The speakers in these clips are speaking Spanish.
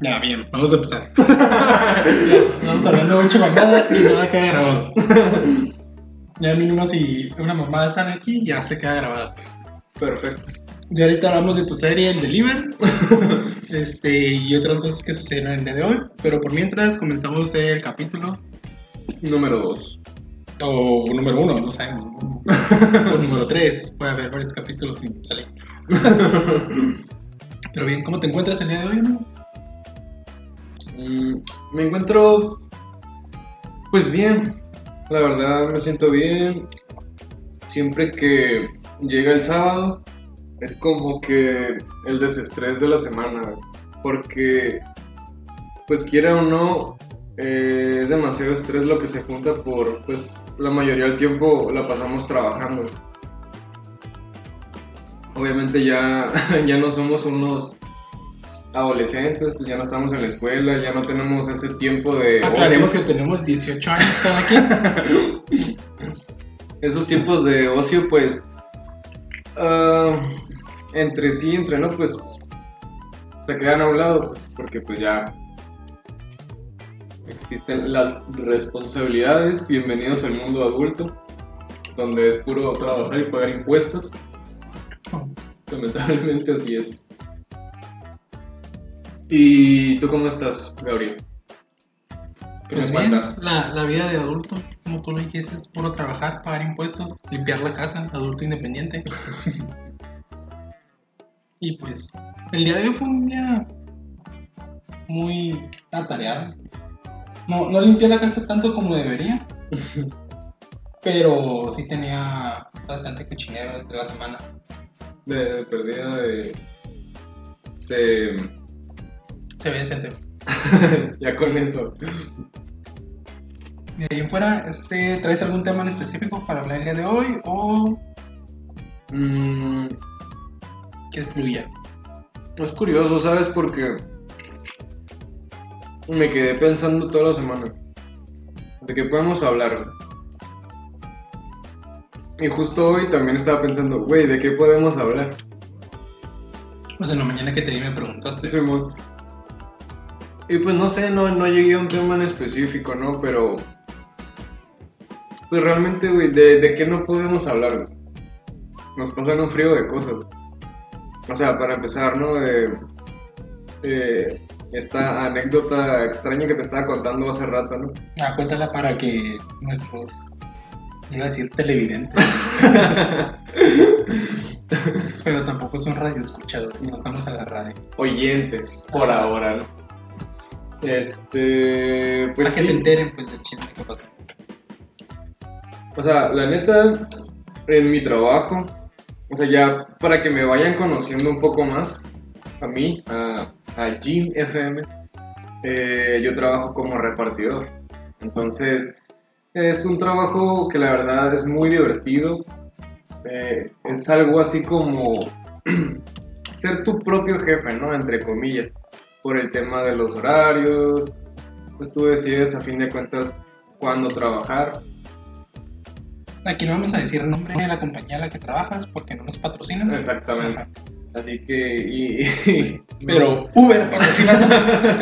Ya, bien, vamos a empezar. Estamos hablando mucho mamada y nada queda grabado. Ya mínimo si una mamada sale aquí, ya se queda grabada. Perfecto. Y ahorita hablamos de tu serie, el Deliver, este, y otras cosas que sucedieron el día de hoy. Pero por mientras comenzamos el capítulo, Número 2. o número uno, no sé, o número tres, puede haber varios capítulos sin salir. Pero bien, ¿cómo te encuentras el día de hoy? Mm, me encuentro. Pues bien. La verdad me siento bien. Siempre que llega el sábado, es como que el desestrés de la semana. Porque, pues quiera o no, eh, es demasiado estrés lo que se junta por, pues, la mayoría del tiempo la pasamos trabajando. Obviamente ya, ya no somos unos adolescentes, pues ya no estamos en la escuela, ya no tenemos ese tiempo de... Aclaremos ocio. que tenemos 18 años cada quien. Esos tiempos de ocio, pues, ah, entre sí, entre no, pues, se quedan a un lado, pues, porque pues ya existen las responsabilidades. Bienvenidos al mundo adulto, donde es puro trabajar y pagar impuestos. Lamentablemente así es. ¿Y tú cómo estás, Gabriel? ¿Qué Pues bien, la vida de adulto, como tú lo dijiste, es puro trabajar, pagar impuestos, limpiar la casa, adulto independiente. y pues, el día de hoy fue un día muy atareado. No, no limpié la casa tanto como debería, pero sí tenía bastante cochinero de la semana. De, perdida de... Se... Se ve decente. ya con eso. De ahí fuera, este, ¿traes algún tema en específico para hablar el día de hoy o Mm, que fluya? es curioso, ¿sabes? Porque me quedé pensando toda la semana de qué podemos hablar. Y justo hoy también estaba pensando, güey, ¿de qué podemos hablar? Pues en la mañana que te vi me preguntaste. Simón. Y pues no sé, no, no llegué a un tema en específico, ¿no? Pero. Pues realmente, güey, ¿de, de qué no podemos hablar? güey? Nos pasan un frío de cosas. O sea, para empezar, ¿no? De, de esta anécdota extraña que te estaba contando hace rato, ¿no? Ah, cuéntala para que nuestros, iba a decir televidentes, pero tampoco son radio escuchadores, no estamos en la radio. Oyentes, por ahora, ¿no? Este. Pues para que se enteren pues del chisme que pasó. O sea, la neta, en mi trabajo, o sea, ya para que me vayan conociendo un poco más, a mí, a, a Jim FM, eh, yo trabajo como repartidor. Entonces, es un trabajo que la verdad es muy divertido. Eh, es algo así como ser tu propio jefe, ¿no? Entre comillas, por el tema de los horarios. Pues tú decides a fin de cuentas cuándo trabajar. Aquí no vamos a decir el nombre de la compañía en la que trabajas porque no nos patrocinan. Exactamente. Así que, y, y- Pero Uber patrocina.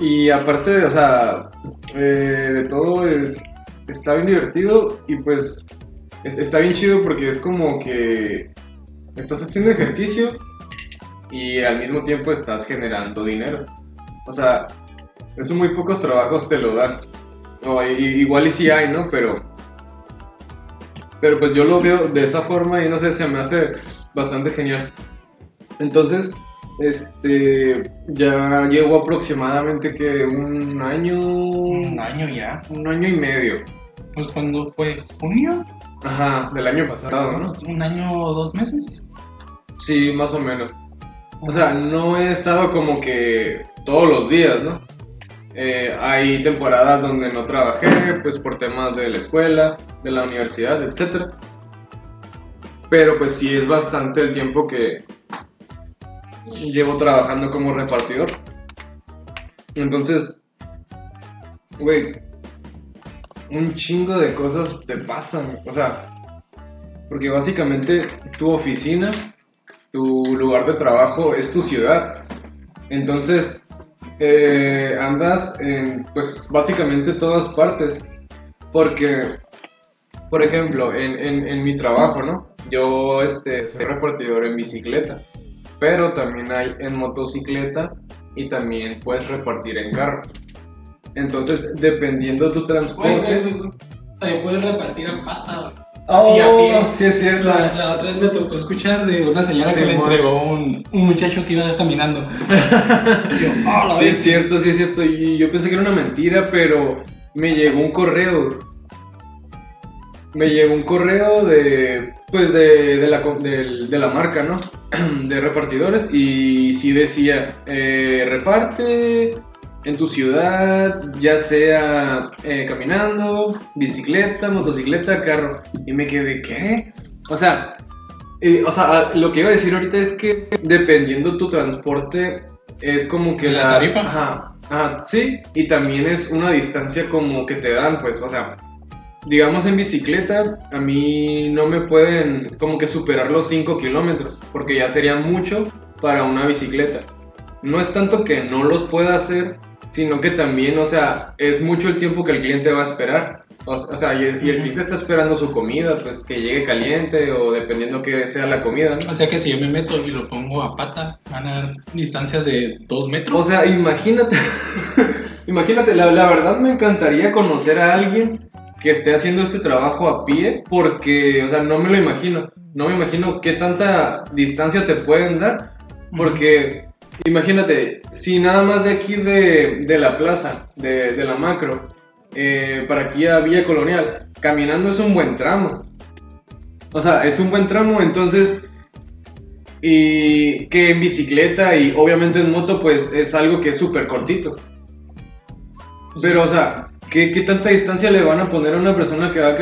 y aparte, de, o sea, eh, de todo, es, está bien divertido y pues es- está bien chido porque es como que estás haciendo ejercicio y al mismo tiempo estás generando dinero. O sea, eso muy pocos trabajos te lo dan. O igual y sí hay, ¿no? Pero, pero pues yo lo veo de esa forma y no sé, se me hace bastante genial. Entonces, este, ya llevo aproximadamente que un año, Un año ya. un año y medio. Pues cuando fue junio, Ajá, del año pasado, ¿no? un año o dos meses. Sí, más o menos. O sea, no he estado como que todos los días, ¿no? Eh, hay temporadas donde no trabajé, pues por temas de la escuela, de la universidad, etc. Pero pues sí es bastante el tiempo que llevo trabajando como repartidor. Entonces, güey, un chingo de cosas te pasan. O sea, porque básicamente tu oficina tu lugar de trabajo es tu ciudad. Entonces, eh, andas en, pues, básicamente todas partes. Porque, por ejemplo, en, en, en mi trabajo, ¿no? Yo este, soy repartidor en bicicleta, pero también hay en motocicleta y también puedes repartir en carro. Entonces, dependiendo tu transporte... También puedes repartir a pata. Oh, Sí, a pie. sí es cierto. La, la otra vez me tocó escuchar de una señora Sí, que le entregó un, un muchacho que iba caminando. Yo, "Ah, la Sí, vez". es cierto, sí es cierto. Y yo pensé que era una mentira, pero me llegó un correo. Me llegó un correo de, pues, de, de la, del- de la marca, ¿no? De repartidores. Y sí decía, eh, reparte en tu ciudad, ya sea eh, caminando, bicicleta, motocicleta, carro. Y me quedé, ¿qué? O sea, eh, o sea, lo que iba a decir ahorita es que dependiendo tu transporte, es como que ¿La la, tarifa? Ajá, ajá, sí, y también es una distancia como que te dan, pues, o sea, digamos en bicicleta, a mí no me pueden como que superar los 5 kilómetros, porque ya sería mucho para una bicicleta. No es tanto que no los pueda hacer, sino que también, o sea, es mucho el tiempo que el cliente va a esperar. O, sea, y, el cliente está esperando su comida, pues que llegue caliente o dependiendo que sea la comida. ¿no? O sea que si yo me meto y lo pongo a pata, van a dar distancias de dos metros. O sea, imagínate, imagínate, la, la verdad me encantaría conocer a alguien que esté haciendo este trabajo a pie, porque, o sea, no me lo imagino, no me imagino qué tanta distancia te pueden dar, porque, imagínate, si nada más de aquí de, de la plaza, de, de la macro, eh, para aquí a Villa Colonial, caminando es un buen tramo. O sea, es un buen tramo, entonces y que en bicicleta y obviamente en moto pues es algo que es súper cortito. Pero, o sea, ¿qué, qué tanta distancia le van a poner a una persona que va,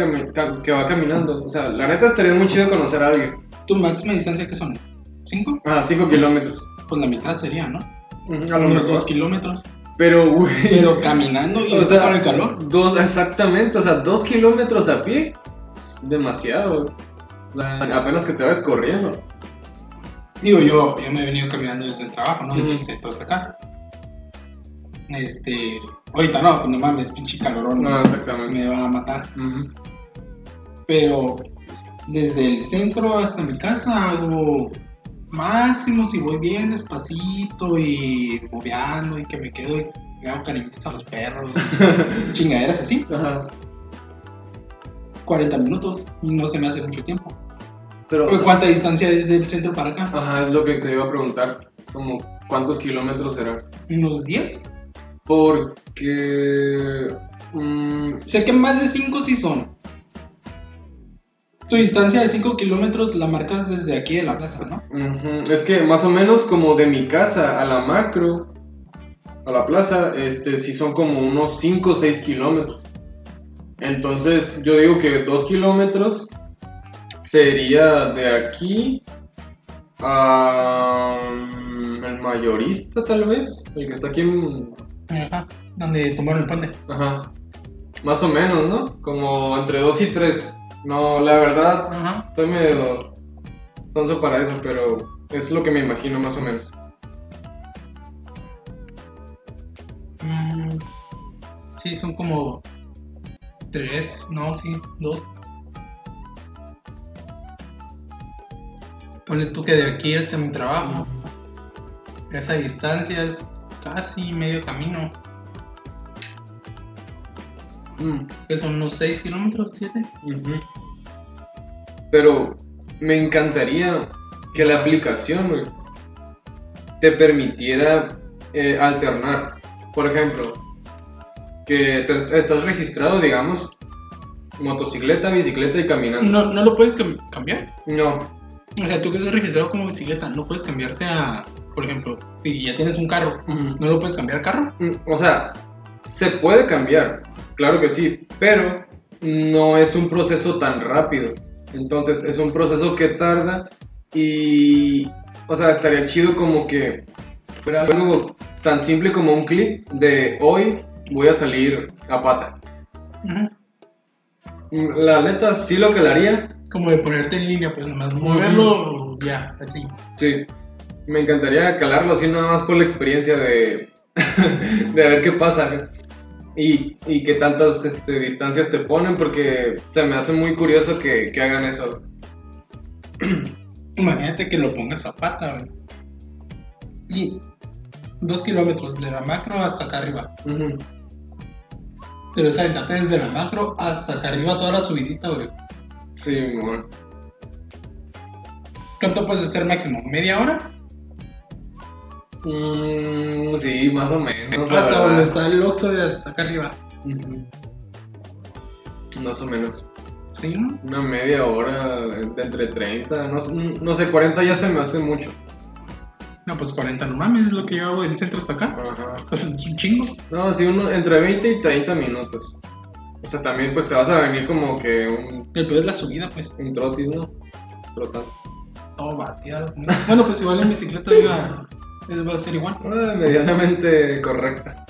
que va caminando? O sea, la neta estaría muy chido conocer a alguien. ¿Tu máxima distancia qué son? ¿Cinco? Ah, 5 kilómetros. Pues la mitad sería, ¿no? A lo mejor. dos kilómetros. Pero, güey. Pero caminando y o sea, con el calor. Dos, exactamente, o sea, dos kilómetros a pie es demasiado. güey. O sea, apenas que te vas corriendo. Digo, yo, yo me he venido caminando desde el trabajo, ¿no? Desde el centro hasta acá. Este. Ahorita no, pues no mames, pinche calorón. No, exactamente. Me va a matar. Pero desde el centro hasta mi casa hago máximo si voy bien despacito y bobeando y que me quedo y le hago cariñitos a los perros. chingaderas así. Ajá. 40 minutos y no se me hace mucho tiempo. Pero, Pues cuánta distancia es del centro para acá? Ajá, es lo que te iba a preguntar. Como, ¿cuántos kilómetros será? Unos 10. Porque. mm, Sé que más de 5 sí son. Tu distancia de 5 kilómetros la marcas desde aquí de la plaza, ¿no? Es que más o menos como de mi casa a la macro, a la plaza, este, sí son como unos 5 o 6 kilómetros. Entonces, yo digo que 2 kilómetros sería de aquí a. mm, el mayorista, tal vez. El que está aquí en. Ajá. Donde tomaron el puente. Ajá. Más o menos, ¿no? Como entre 2 y 3. No, la verdad, Ajá. estoy medio sonso para eso, pero es lo que me imagino más o menos. Mm, sí, son como 3, no, sí, 2. Ponle tú que de aquí hacia mi trabajo, esa distancia es casi medio camino, Mm, que son unos 6 kilómetros, 7. ujú. Pero me encantaría que la aplicación te permitiera eh, alternar. Por ejemplo, que te- estás registrado, digamos, motocicleta, bicicleta y caminando. No, no lo puedes cam- cambiar. No, O sea, tú que estás registrado como bicicleta, no puedes cambiarte a, por ejemplo, si ya tienes un carro, no lo puedes cambiar a carro. Mm, O sea, se puede cambiar, claro que sí, pero no es un proceso tan rápido. Entonces es un proceso que tarda y, o sea, estaría chido como que fuera algo tan simple como un clic de hoy voy a salir a pata. Mm, La neta sí lo que le haría. Como de ponerte en línea, pues nomás moverlo ya, así. Sí. Me encantaría calarlo así nada más por la experiencia de, de ver qué pasa. Y, y qué tantas este, distancias te ponen, porque se me hace muy curioso que, que hagan eso. Imagínate que lo pongas a pata, güey. Y dos kilómetros de la macro hasta acá arriba. Ujú. Pero es aventarte desde la macro hasta acá arriba toda la subidita, güey. Sí, bueno. ¿Cuánto puedes hacer máximo? ¿Media hora? Mm, sí, más o menos. hasta verdad. donde está el Oxxo de hasta acá arriba. Más o menos. ¿Sí? Una media hora, entre 30, no, sé- no sé, 40 ya se me hace mucho. No, pues 40 no mames, es lo que yo hago del centro hasta acá. Ajá. Pues es un chingo. No, sí, uno, entre 20 y 30 minutos. O sea, también pues te vas a venir como que un, El peor es la subida, pues. un trotis, ¿no? Trotando. Todo bateado. Bueno, pues igual en bicicleta iba, va a ser igual. Ah, medianamente correcta.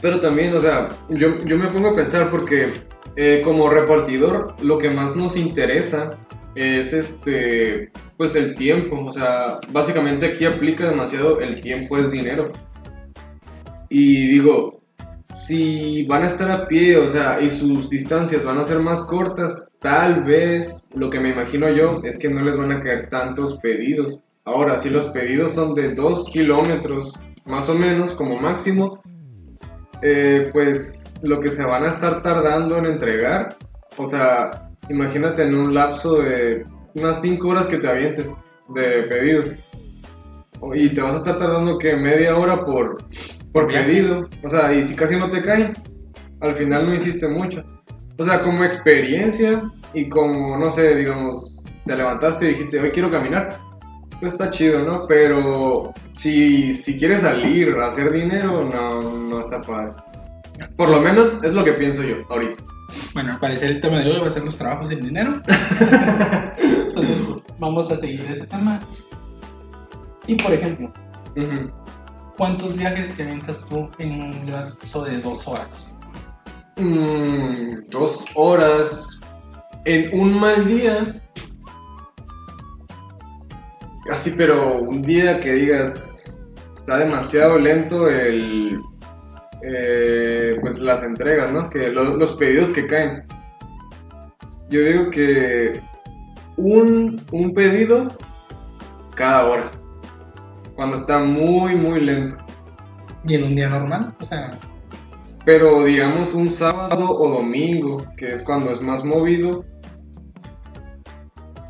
Pero también, o sea, yo, yo me pongo a pensar porque eh, como repartidor lo que más nos interesa es este, pues el tiempo. O sea, básicamente aquí aplica demasiado el tiempo es dinero. Y digo, si van a estar a pie, o sea, y sus distancias van a ser más cortas, tal vez lo que me imagino yo es que no les van a caer tantos pedidos. Ahora, si los pedidos son de 2 kilómetros, más o menos, como máximo, eh, pues lo que se van a estar tardando en entregar, o sea, imagínate en un lapso de unas 5 horas que te avientes de pedidos. Y te vas a estar tardando que media hora por, por pedido. O sea, y si casi no te caen, al final no hiciste mucho. O sea, como experiencia y como, no sé, digamos, te levantaste y dijiste, hoy quiero caminar. Pues está chido, ¿no? Pero si, si quieres salir a hacer dinero, no, no está padre. Por lo menos es lo que pienso yo ahorita. Bueno, al parecer el tema de hoy va a ser los trabajos sin dinero. Entonces, vamos a seguir ese tema. Y por ejemplo. ¿cuántos viajes te aventas tú en un lapso de dos horas? Mm, dos horas en un mal día. Así, pero un día que digas está demasiado lento el eh, pues las entregas, ¿no? Que lo- los pedidos que caen. Yo digo que un, un pedido cada hora. Cuando está muy, muy lento. ¿Y en un día normal? O sea, Pero digamos un sábado o domingo, que es cuando es más movido,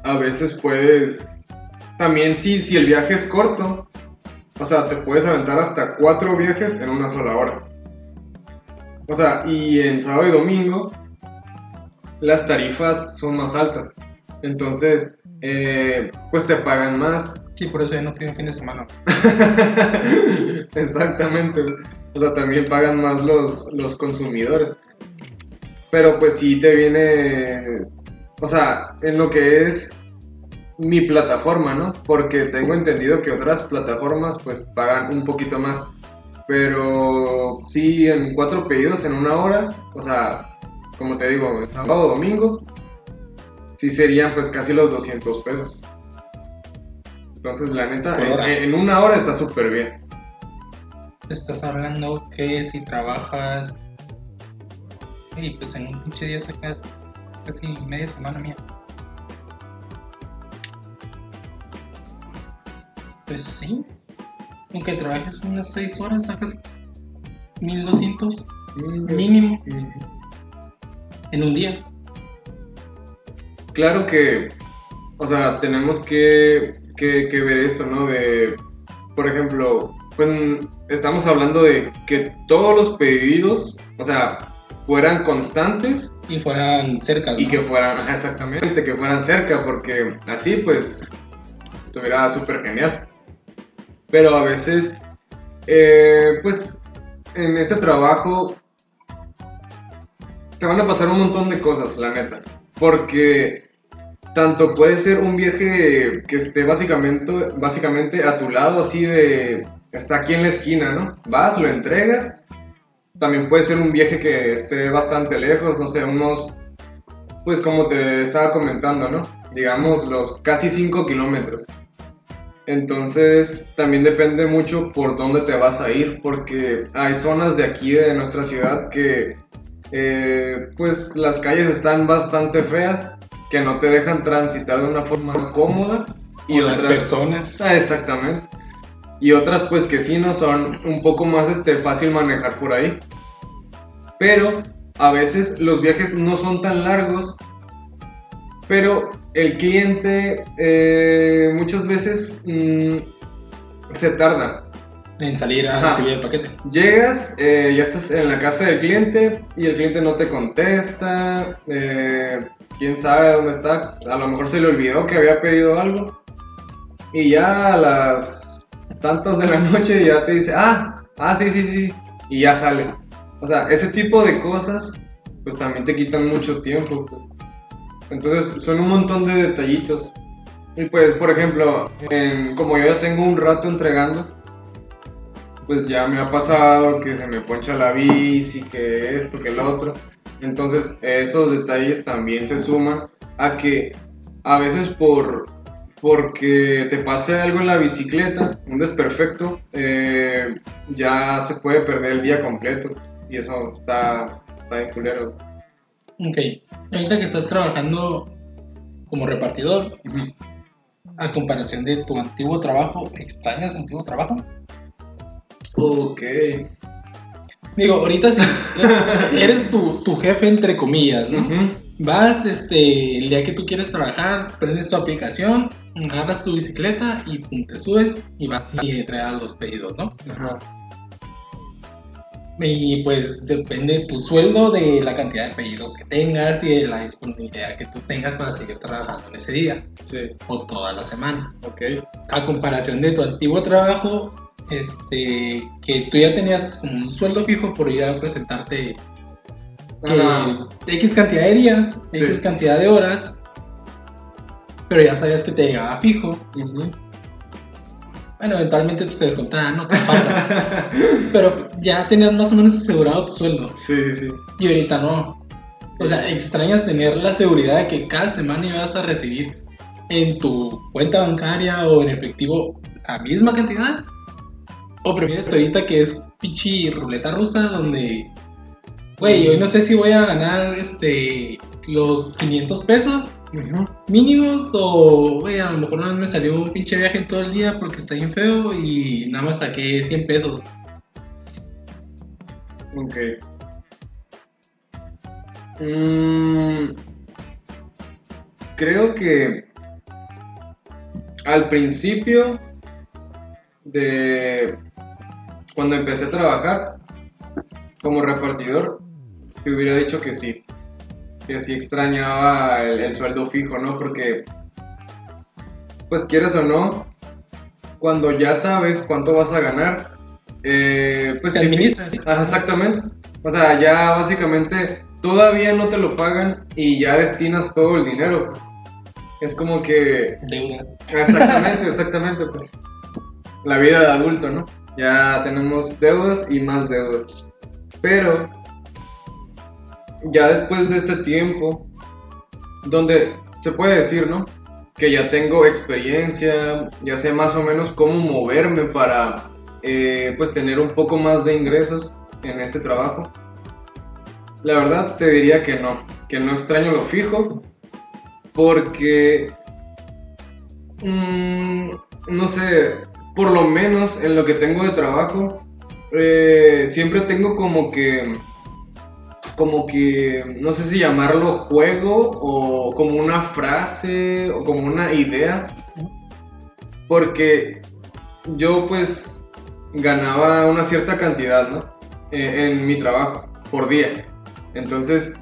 a veces puedes... También si, si el viaje es corto, o sea, te puedes aventar hasta cuatro viajes en una sola hora. O sea, y en sábado y domingo las tarifas son más altas. Entonces, eh, pues te pagan más sí, por eso ya no pido un fin de semana. Exactamente. O sea, también pagan más los, los consumidores. Pero pues sí te viene, o sea, en lo que es mi plataforma, ¿no? Porque tengo entendido que otras plataformas pues pagan un poquito más. Pero sí, en cuatro pedidos en una hora, o sea, como te digo, sábado o domingo, sí serían pues casi los 200 pesos. Entonces, la neta, en, en una hora está súper bien. Estás hablando que si trabajas. Y pues en un pinche día sacas casi media semana mía. Pues sí. Aunque trabajes unas 6 horas, sacas 1200 mínimo en un día. Claro que, o sea, tenemos que, que, que ver esto, ¿no? De, por ejemplo, pues estamos hablando de que todos los pedidos, o sea, fueran constantes Y fueran cerca. y que fueran, exactamente, que fueran cerca, porque así pues estuviera súper genial. Pero a veces, eh, pues en este trabajo te van a pasar un montón de cosas, la neta. Porque tanto puede ser un viaje que esté básicamente, básicamente a tu lado, así de, está aquí en la esquina, ¿no? Vas, lo entregas. También puede ser un viaje que esté bastante lejos, no sé, unos pues como te estaba comentando, ¿no? Digamos los casi 5 kilómetros. Entonces también depende mucho por dónde te vas a ir, porque hay zonas de aquí de nuestra ciudad que eh, pues las calles están bastante feas, que no te dejan transitar de una forma cómoda. Y otras personas. Ah, exactamente. Y otras pues que sí no son un poco más este, fácil manejar por ahí. Pero a veces los viajes no son tan largos, pero el cliente eh, muchas veces mm, se tarda. En salir a recibir el paquete. Llegas, eh, ya estás en la casa del cliente y el cliente no te contesta. Eh, quién sabe dónde está. A lo mejor se le olvidó que había pedido algo. Y ya a las tantas de la noche ya te dice, ah, ah, sí, sí, sí. Y ya sale. O sea, ese tipo de cosas, pues también te quitan mucho tiempo. Pues. Entonces, son un montón de detallitos. Y pues, por ejemplo, como yo ya tengo un rato entregando, pues ya me ha pasado que se me poncha la bici, que esto, que lo otro. Entonces, esos detalles también se suman a que a veces por porque te pase algo en la bicicleta, un desperfecto, eh, ya se puede perder el día completo. Y eso está, está bien culero. Ok. Ahorita que estás trabajando como repartidor, a comparación de tu antiguo trabajo, ¿extrañas tu antiguo trabajo? Ok. Digo, ahorita sí, eres tu, tu, jefe entre comillas, ¿no? Vas, este, el día que tú quieres trabajar, prendes tu aplicación, agarras tu bicicleta y pum, te subes y vas y entregas los pedidos, ¿no? Ajá. Y pues depende tu sueldo de la cantidad de pedidos que tengas y de la disponibilidad que tú tengas para seguir trabajando en ese día. Sí. O toda la semana. Ok. A comparación de tu antiguo trabajo, este, que tú ya tenías un sueldo fijo por ir a presentarte X cantidad de días, X cantidad de horas, pero ya sabías que te llegaba fijo. Bueno, eventualmente pues, te descontaban, no te falta. Pero ya tenías más o menos asegurado tu sueldo. Sí, sí, sí. Y ahorita no. O sea, extrañas tener la seguridad de que cada semana ibas a recibir en tu cuenta bancaria o en efectivo la misma cantidad. O prefieres ahorita que es pichi ruleta rusa donde, güey, hoy no sé si voy a ganar este los 500 pesos mínimos o, güey, a lo mejor no me salió un pinche viaje en todo el día porque está bien feo y nada más saqué 100 pesos. Ok. Mm, creo que al principio de cuando empecé a trabajar como repartidor, te hubiera dicho que sí que sí extrañaba el, sueldo fijo, ¿no? Porque, pues quieres o no, cuando ya sabes cuánto vas a ganar, eh, pues te administras. exactamente. O sea, ya básicamente todavía no te lo pagan y ya destinas todo el dinero, pues. Es como que... Deudas. Exactamente, exactamente, pues. La vida de adulto, ¿no? Ya tenemos deudas y más deudas. Pero ya después de este tiempo, donde se puede decir, ¿no? Que ya tengo experiencia, ya sé más o menos cómo moverme para, eh, pues, tener un poco más de ingresos en este trabajo. La verdad te diría que no, que no extraño lo fijo, porque, mm, no sé, por lo menos en lo que tengo de trabajo, eh, siempre tengo como que como que, no sé si llamarlo juego o como una frase o como una idea. Porque yo pues ganaba una cierta cantidad, ¿no? E, en, mi trabajo, por día. Entonces,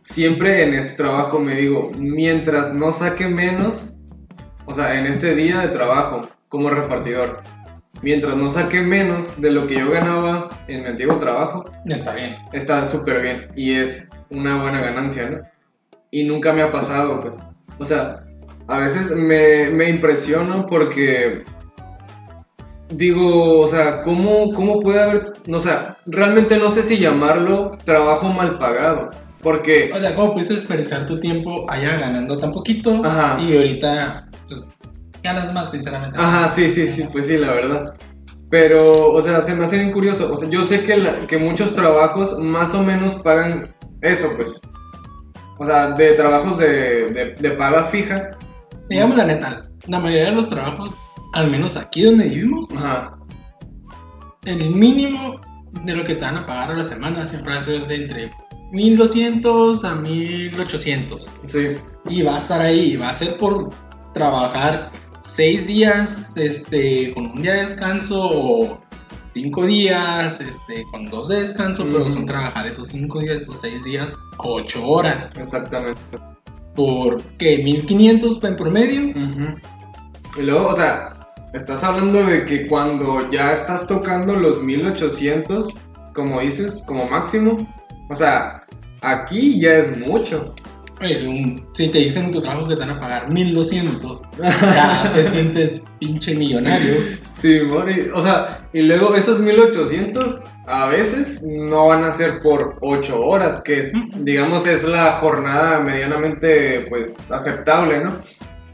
siempre en este trabajo me digo, mientras no saque menos, o sea, en este día de trabajo como repartidor, mientras no saque menos de lo que yo ganaba en mi antiguo trabajo, está bien. Está súper bien y es una buena ganancia, ¿no? Y nunca me ha pasado, pues. O sea, a veces me, me impresiono porque digo, o sea, ¿cómo, ¿cómo puede haber, o sea, realmente no sé si llamarlo trabajo mal pagado, Porque, O sea, ¿cómo pudiste desperdiciar tu tiempo allá ganando tan poquito Ajá. y ahorita pues, ganas más, sinceramente? ajá, sí, sí, sí, pues sí, la verdad. Pero, o sea, se me hace bien curioso. O sea, yo sé que, la- que muchos trabajos más o menos pagan eso, pues. O sea, de trabajos de, de, de paga fija. Digamos la neta, la mayoría de los trabajos, al menos aquí donde vivimos, Ajá. el mínimo de lo que te van a pagar a la semana siempre va a ser de entre 1200 a 1800. Sí. Y va a estar ahí, va a ser por trabajar seis días este, con un día de descanso o cinco días este, con dos de descanso, pero Ujú. son trabajar esos cinco días o seis días, ocho horas. Exactamente. ¿Por qué? 1500 en promedio. Y luego, o sea, estás hablando de que cuando ya estás tocando los 1800, como dices, como máximo, o sea, aquí ya es mucho. Un- si te dicen en tu trabajo que te van a pagar 1200, ya te sientes pinche millonario. Sí, y- o sea, y luego esos 1800 a veces no van a ser por 8 horas, que es, digamos, es la jornada medianamente, pues, aceptable, ¿no?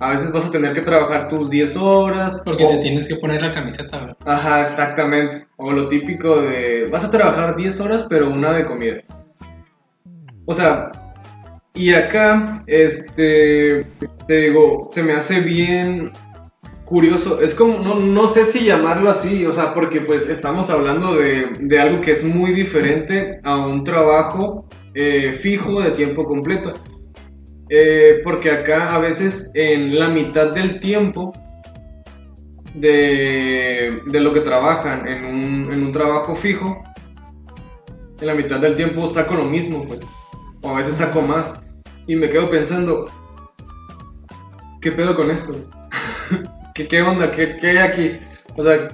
A veces vas a tener que trabajar tus 10 horas. Porque o- te tienes que poner la camiseta, güey. Ajá, exactamente. O lo típico de, vas a trabajar 10 horas, pero una de comida. O sea, y acá, este, te digo, se me hace bien curioso. Es como, no, no sé si llamarlo así, o sea, porque pues estamos hablando de, de algo que es muy diferente a un trabajo eh, fijo de tiempo completo. Eh, porque acá a veces en la mitad del tiempo de, de lo que trabajan en un, en un trabajo fijo, en la mitad del tiempo saco lo mismo, pues. O a veces saco más. Y me quedo pensando, ¿qué pedo con esto? ¿Qué, qué onda? ¿Qué, ¿Qué hay aquí? O sea,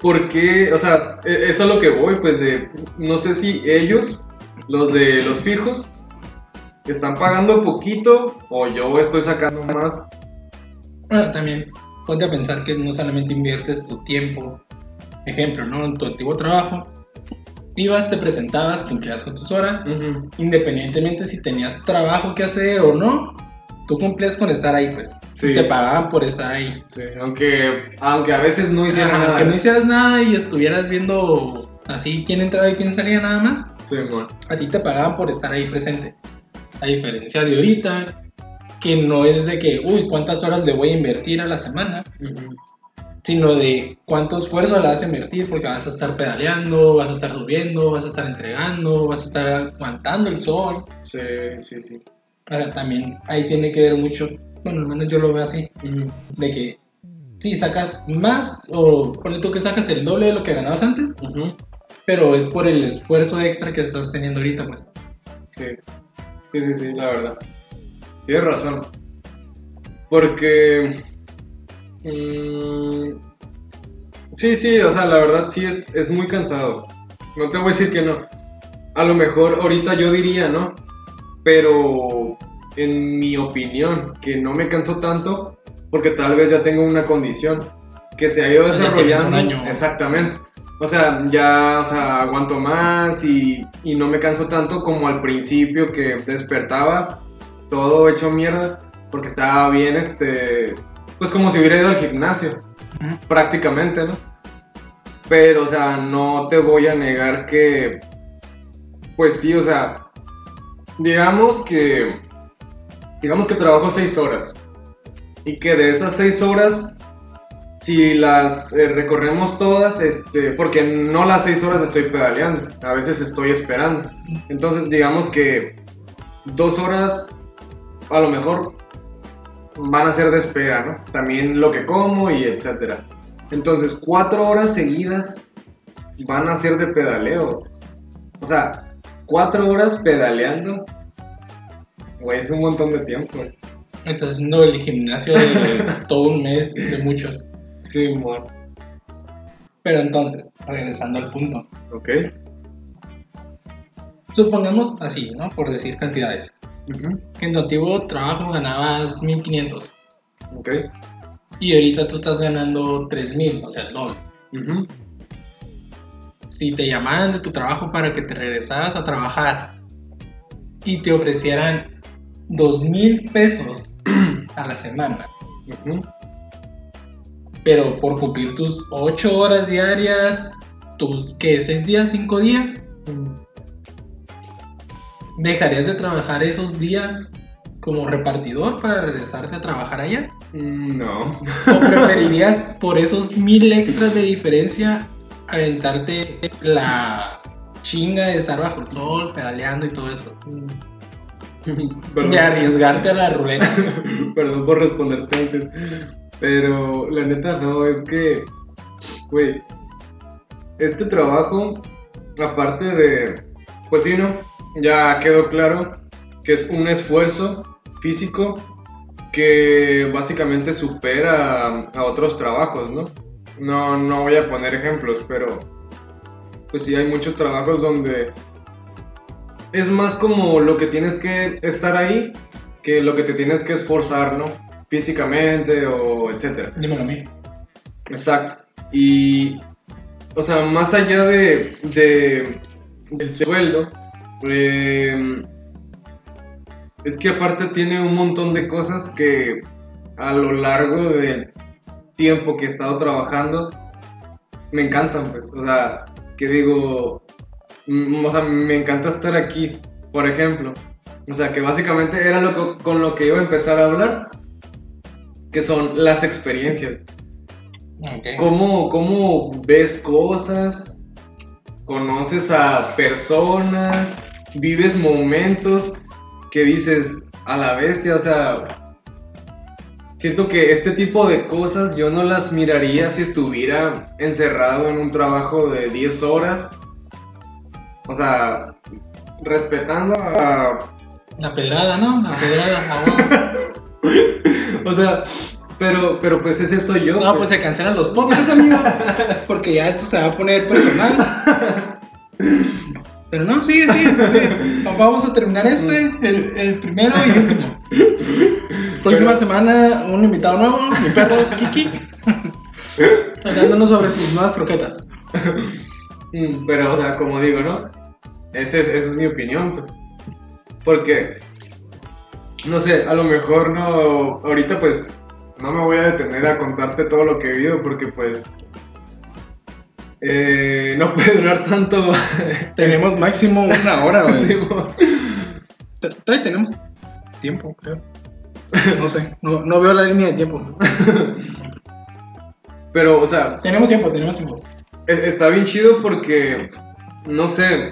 ¿por qué? O sea, eso es lo que voy, pues de, no sé si ellos, los de los fijos, están pagando poquito o yo estoy sacando más. También ponte a pensar que no solamente inviertes tu tiempo. Ejemplo, ¿no? En tu antiguo trabajo, ibas, te presentabas, cumplías con tus horas, independientemente si tenías trabajo que hacer o no, tú cumplías con estar ahí, pues. Sí. Te pagaban por estar ahí. Sí, aunque, aunque a veces no hiciera Ajá, nada. Que no hicieras nada y estuvieras viendo así quién entraba y quién salía nada más, Sí, amor. a ti te pagaban por estar ahí presente. A diferencia de ahorita, que no es de que, uy, ¿cuántas horas le voy a invertir a la semana? Sino de cuánto esfuerzo le vas a invertir porque vas a estar pedaleando, vas a estar subiendo, vas a estar entregando, vas a estar aguantando el sol. Sí, sí, sí. O sea, también ahí tiene que ver mucho, bueno, al menos yo lo veo así, de que si sacas más o ponle tú que sacas el doble de lo que ganabas antes, pero es por el esfuerzo extra que estás teniendo ahorita, pues. Sí. Sí, sí, sí, la verdad. Tienes razón. Porque. Mm, sí, sí, o sea, la verdad sí es, es muy cansado. No te voy a decir que no. A lo mejor ahorita yo diría, ¿no? Pero en mi opinión, que no me canso tanto porque tal vez ya tengo una condición que se ha ido tienes un desarrollando. año. Exactamente. O sea, ya, o sea, aguanto más y, y no me canso tanto como al principio que despertaba todo hecho mierda porque estaba bien, este, pues como si hubiera ido al gimnasio, prácticamente, ¿no? Pero, o sea, no te voy a negar que, pues sí, o sea, digamos que, digamos que trabajo seis horas y que de esas seis horas si las eh, recorremos todas, este, porque no las seis horas estoy pedaleando, a veces estoy esperando. Entonces, digamos que dos horas, a lo mejor, van a ser de espera, ¿no? También lo que como y etcétera. Entonces, cuatro horas seguidas van a ser de pedaleo. O sea, cuatro horas pedaleando, güey, es un montón de tiempo. güey. Estás haciendo el gimnasio de todo un mes de muchos. Sí, amor. Pero entonces, regresando al punto. Ok. Supongamos así, ¿no? Por decir cantidades. Que en tu antiguo trabajo ganabas 1500 Ok. y ahorita tú estás ganando 3000, o sea, el doble. Ujú. si te llamaran de tu trabajo para que te regresaras a trabajar y te ofrecieran dos mil pesos a la semana, Ujú. pero por cumplir tus ocho horas diarias, tus, ¿qué? ¿Seis días, cinco días? ¿Dejarías de trabajar esos días como repartidor para regresarte a trabajar allá? Mm, No. ¿O preferirías por esos mil extras de diferencia aventarte la chinga de estar bajo el sol, pedaleando y todo eso? Perdón. Y arriesgarte a la ruleta. Perdón por responderte antes. Pero la neta no, es que, güey, este trabajo, aparte de, pues sí, ¿no? Ya quedó claro que es un esfuerzo físico que básicamente supera a, otros trabajos, ¿no? No, no voy a poner ejemplos, pero pues sí hay muchos trabajos donde es más como lo que tienes que estar ahí que lo que te tienes que esforzar, ¿no? Físicamente o etcétera. Dímelo a mí. Exacto. Y, o sea, más allá de, de del sueldo, eh, es que aparte tiene un montón de cosas que a lo largo del tiempo que he estado trabajando me encantan, pues. O sea, que digo, mm, o sea, me encanta estar aquí, por ejemplo. O sea, que básicamente era lo que- con lo que iba a empezar a hablar, que son las experiencias. Ok. ¿Cómo, cómo ves cosas? ¿Conoces a personas? ¿Vives momentos que dices a la bestia? O sea, siento que este tipo de cosas yo no las miraría si estuviera encerrado en un trabajo de 10 horas. O sea, respetando a... La pedrada, ¿no? La pedrada. O sea, pero, pero pues ese soy yo. No, pues se cancelan los podcasts, amigo. Porque ya esto se va a poner personal. Pero no, sigue, sigue, sigue. Vamos a terminar este, el, el primero y último. Próxima Pero- semana, un invitado nuevo, mi perro Kiki. Hablándonos sobre sus nuevas croquetas. Mm, Pero, o sea, como digo, ¿no? Ese es- esa es mi opinión, pues. Porque, no sé, a lo mejor no, ahorita pues no me voy a detener a contarte todo lo que he vivido porque pues eh, no puede durar tanto. Tenemos máximo una hora, güey. Todavía tenemos tiempo, creo. No sé, no, no veo la línea de tiempo. Pero, o sea, Tenemos tiempo, tenemos tiempo. Es- Está bien chido porque, no sé,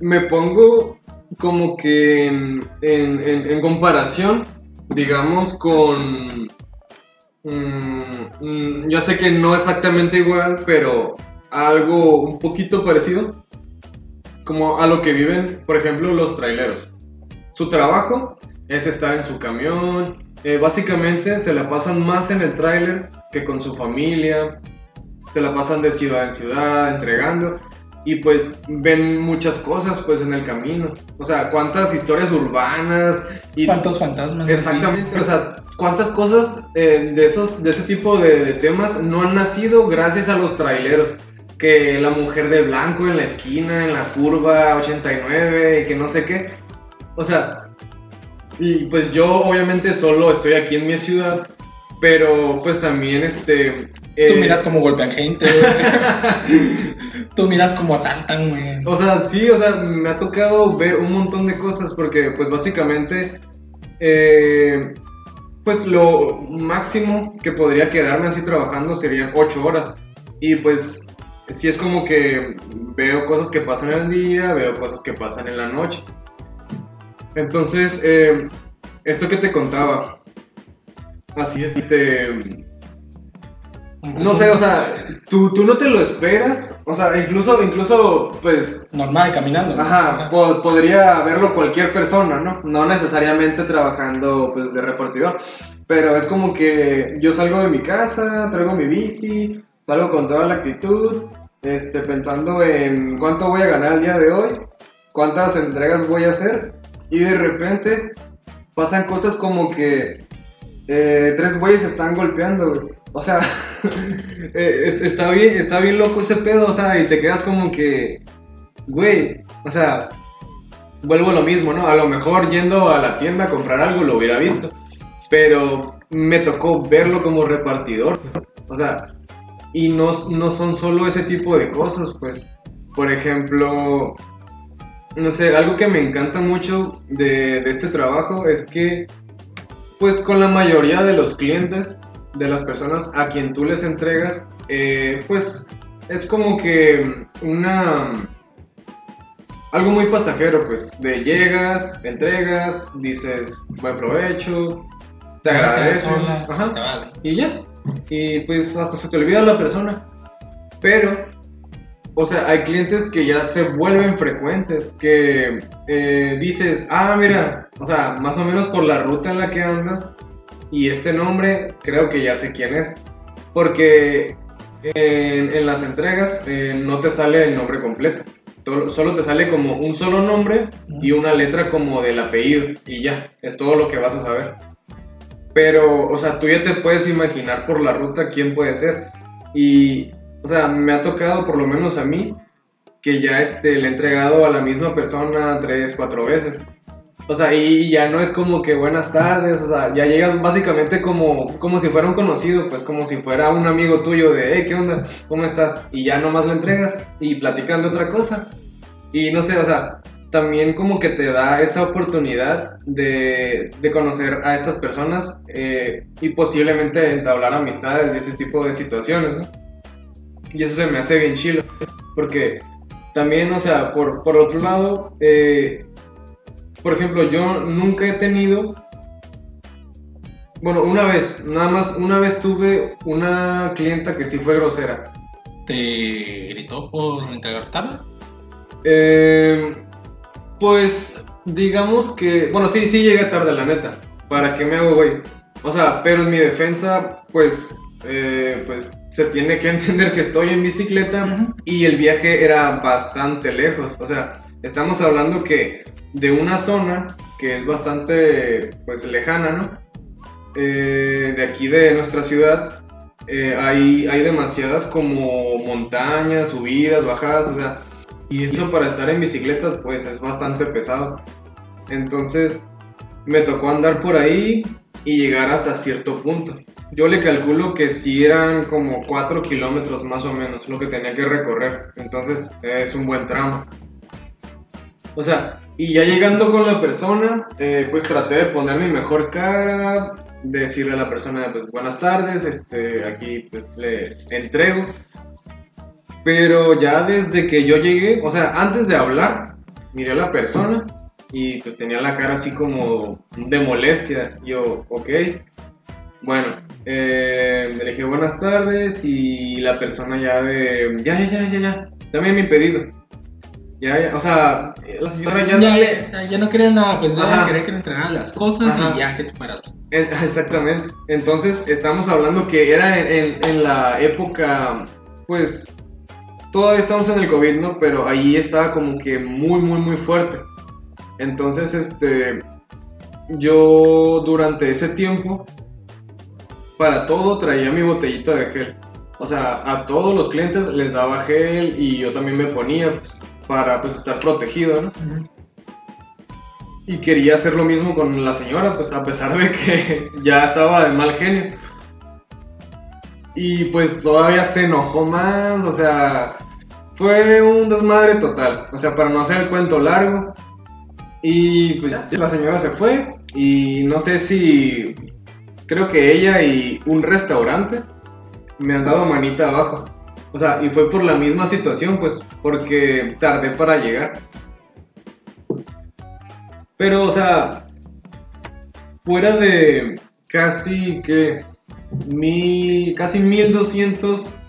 me pongo como que en, en- en- en comparación, digamos, con... mm, mm, ya sé que no exactamente igual, pero algo un poquito parecido, como a lo que viven, por ejemplo, los traileros. Su trabajo es estar en su camión, eh, básicamente se la pasan más en el tráiler que con su familia, se la pasan de ciudad en ciudad entregando y pues ven muchas cosas pues en el camino. O sea, cuántas historias urbanas y ¿Cuántos fantasmas? exactamente, o sea, cuántas cosas eh, de esos de ese tipo de, de temas no han nacido gracias a los traileros. Que la mujer de blanco en la esquina, en la curva 89, y que no sé qué. O sea, y pues yo obviamente solo estoy aquí en mi ciudad, pero pues también este... Tú eh, miras cómo golpean gente. Tú miras cómo asaltan, güey. O sea, sí, o sea, me ha tocado ver un montón de cosas porque pues básicamente eh, pues lo máximo que podría quedarme así trabajando serían 8 horas y pues sí es como que veo cosas que pasan en el día, veo cosas que pasan en la noche. Entonces, eh, esto que te contaba, así es, este, no sé, o sea, tú, tú no te lo esperas, o sea, incluso, incluso, pues, Normal, caminando. güey. ajá, po- podría verlo cualquier persona, ¿no? No necesariamente trabajando, pues, de repartidor, pero es como que yo salgo de mi casa, traigo mi bici, salgo con toda la actitud, este, pensando en cuánto voy a ganar el día de hoy, cuántas entregas voy a hacer, y de repente pasan cosas como que eh, tres güeyes están golpeando. O sea, eh, es- está bien, está bien loco ese pedo, o sea, y te quedas como que, güey, o sea, vuelvo a lo mismo, ¿no? A lo mejor yendo a la tienda a comprar algo lo hubiera visto, pero me tocó verlo como repartidor, pues. O sea, y no, no son solo ese tipo de cosas, pues. Por ejemplo, no sé, algo que me encanta mucho de, de este trabajo es que, pues con la mayoría de los clientes, de las personas a quien tú les entregas, eh, pues es como que una... Algo muy pasajero, pues, de llegas, entregas, dices, buen provecho, te agradece, Hola, ajá, y ya. Y pues hasta se te olvida la persona. Pero, o sea, hay clientes que ya se vuelven frecuentes, que eh, dices, ah, mira, o sea, más o menos por la ruta en la que andas y este nombre, creo que ya sé quién es. Porque en, en las entregas eh, no te sale el nombre completo. Todo- Solo te sale como un solo nombre y una letra como del apellido y ya, es todo lo que vas a saber. Pero, o sea, tú ya te puedes imaginar por la ruta quién puede ser. Y, o sea, me ha tocado, por lo menos a mí, que ya este, le he entregado a la misma persona tres, cuatro veces. O sea, y ya no es como que buenas tardes, o sea, ya llegas básicamente como, como si fuera un conocido, pues como si fuera un amigo tuyo de, hey, ¿qué onda? ¿Cómo estás? Y ya nomás lo entregas y platican de otra cosa. Y no sé, o sea, también como que te da esa oportunidad de, de conocer a estas personas eh, y posiblemente entablar amistades y este tipo de situaciones, ¿no? Y eso se me hace bien chilo, porque también, o sea, por, por otro lado, eh, por ejemplo, yo nunca he tenido, bueno, una vez, nada más, una vez tuve una clienta que sí fue grosera. ¿Te gritó por entregar? Eh, pues digamos que, bueno, sí, sí llegué tarde, la neta. ¿Para qué me hago, güey? O sea, pero en mi defensa, pues, eh, pues se tiene que entender que estoy en bicicleta y el viaje era bastante lejos. O sea, estamos hablando que de una zona que es bastante, pues, lejana, ¿no? Eh, de aquí de nuestra ciudad eh, hay, hay demasiadas como montañas, subidas, bajadas, o sea, y eso para estar en bicicletas pues es bastante pesado. Entonces me tocó andar por ahí y llegar hasta cierto punto. Yo le calculo que si eran como 4 kilómetros más o menos lo que tenía que recorrer. Entonces es un buen tramo. O sea, y ya llegando con la persona, eh, pues traté de poner mi mejor cara, decirle a la persona, pues buenas tardes, este, aquí pues le entrego. Pero ya desde que yo llegué, o sea, antes de hablar, miré a la persona y pues tenía la cara así como de molestia. Yo, ok. Bueno, eh, le dije buenas tardes y la persona ya de, ya, ya, ya, ya, ya, dame mi pedido. Ya, ya, o sea, la señora ya... Ya, ya, ya no quería nada, pues ya quería que le entregaran las cosas Ajá. y ya que te. Eh, Exactamente. Entonces, estamos hablando que era en, en- en la época, pues, todavía estamos en el COVID, ¿no? Pero ahí estaba como que muy, muy, muy fuerte. Entonces, este, yo durante ese tiempo, para todo traía mi botellita de gel. O sea, a todos los clientes les daba gel y yo también me ponía, pues, para, pues, estar protegido, ¿no? Y quería hacer lo mismo con la señora, pues a pesar de que ya estaba de mal genio. Y pues todavía se enojó más, o sea, fue un desmadre total. O sea, para no hacer el cuento largo. Y pues ya, la señora se fue y no sé si creo que ella y un restaurante me han dado manita abajo. O sea, y fue por la misma situación, pues, porque tardé para llegar. Pero, o sea, fuera de casi que mil, casi 1200,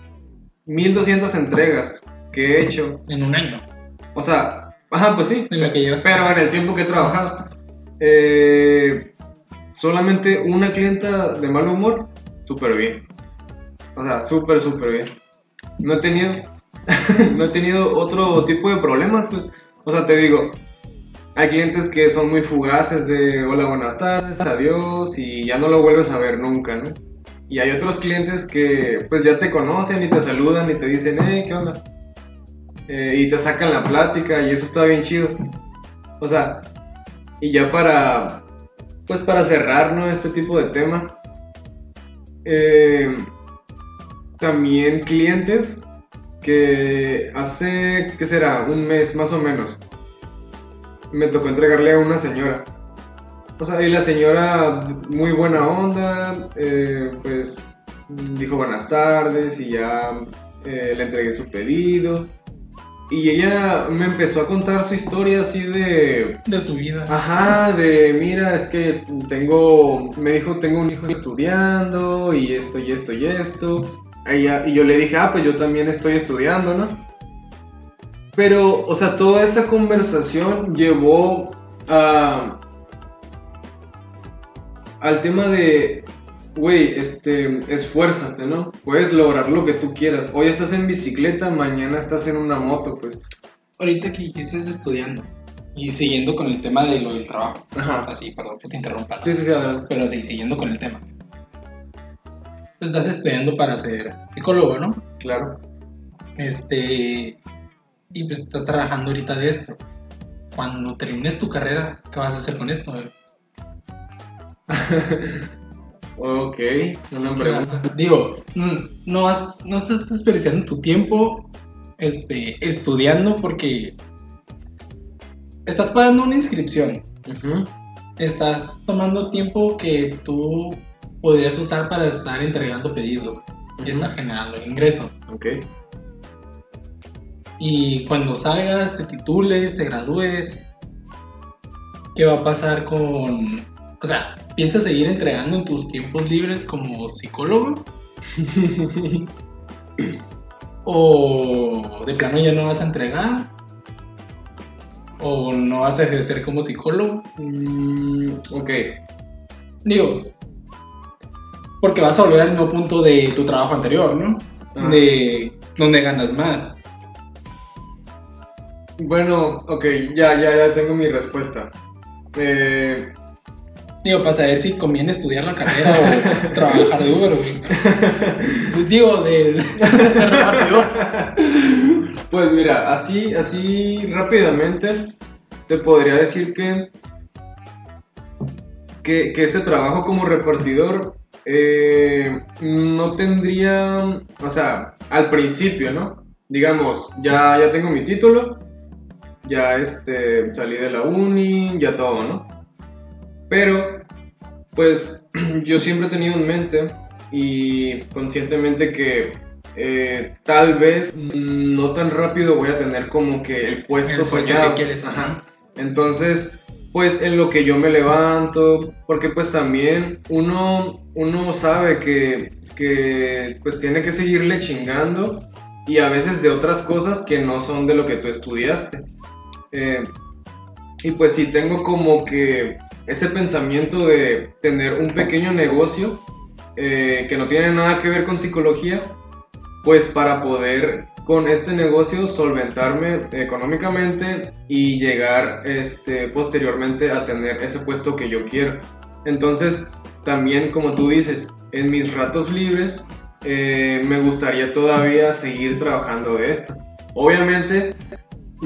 1200 entregas que he hecho. En un año. O sea, ajá, pues sí. En lo que llevas. Pero en el tiempo que he trabajado, eh, solamente una clienta de mal humor, súper bien. O sea, súper, súper bien. No he tenido, no he tenido otro tipo de problemas, pues. O sea, te digo, hay clientes que son muy fugaces de hola, buenas tardes, adiós y ya no lo vuelves a ver nunca, ¿no? Y hay otros clientes que pues ya te conocen y te saludan y te dicen, hey, ¿qué onda? Eh, y te sacan la plática y eso está bien chido. O sea, y ya para, pues para cerrar, ¿no? Este tipo de tema. Eh, también clientes que hace, ¿qué será? Un mes más o menos. Me tocó entregarle a una señora. O sea, y la señora, muy buena onda, eh, pues dijo buenas tardes y ya eh, le entregué su pedido. Y ella me empezó a contar su historia así de... De su vida. Ajá, de mira, es que tengo, me dijo, tengo un hijo estudiando y esto y esto y esto. Ella, y yo le dije, ah, pues yo también estoy estudiando, ¿no? Pero, o sea, toda esa conversación llevó a... al tema de, güey, este, esfuérzate, ¿no? Puedes lograr lo que tú quieras. Hoy estás en bicicleta, mañana estás en una moto, pues. Ahorita que dijiste estudiando y siguiendo con el tema de lo del trabajo. Ajá. Así, perdón que te interrumpa. Sí, sí, sí, adelante. Pero sí, siguiendo con el tema. Pues estás estudiando para ser psicólogo, ¿no? Claro. Este. Y pues estás trabajando ahorita de esto. Cuando termines tu carrera, ¿qué vas a hacer con esto? güey? Ok, una pregunta. Digo, no, vas, no estás desperdiciando tu tiempo este, estudiando porque estás pagando una inscripción. Estás tomando tiempo que tú podrías usar para estar entregando pedidos y Ujú. estar generando el ingreso. Ok. Y cuando salgas, te titules, te gradúes, ¿qué va a pasar con... O sea, ¿piensas seguir entregando en tus tiempos libres como psicólogo? ¿O de plano ya no vas a entregar? ¿O no vas a ejercer como psicólogo? Mm, ok. Digo, porque vas a volver al mismo punto de tu trabajo anterior, ¿no? Ah. De donde ganas más. Bueno, ok, ya, ya, ya tengo mi respuesta. Eh, Digo, para saber si conviene estudiar la carrera o trabajar de Uber, güey. Digo, de, de repartidor. pues mira, así, así rápidamente te podría decir que, que, que este trabajo como repartidor eh, no tendría, o sea, al principio, ¿no? Digamos, ya, ya tengo mi título, ya este, salí de la uni, ya todo, ¿no? Pero, pues, yo siempre he tenido en mente y conscientemente que eh, tal vez no tan rápido voy a tener como que el puesto El soñado. que quieres, Ajá. Entonces, pues en lo que yo me levanto, porque pues también uno, uno sabe que, que pues tiene que seguirle chingando y a veces de otras cosas que no son de lo que tú estudiaste. Eh, y pues sí tengo como que ese pensamiento de tener un pequeño negocio eh, que no tiene nada que ver con psicología, pues para poder con este negocio solventarme económicamente y llegar este, posteriormente a tener ese puesto que yo quiero. Entonces, también como tú dices, en mis ratos libres eh, me gustaría todavía seguir trabajando de esto. Obviamente,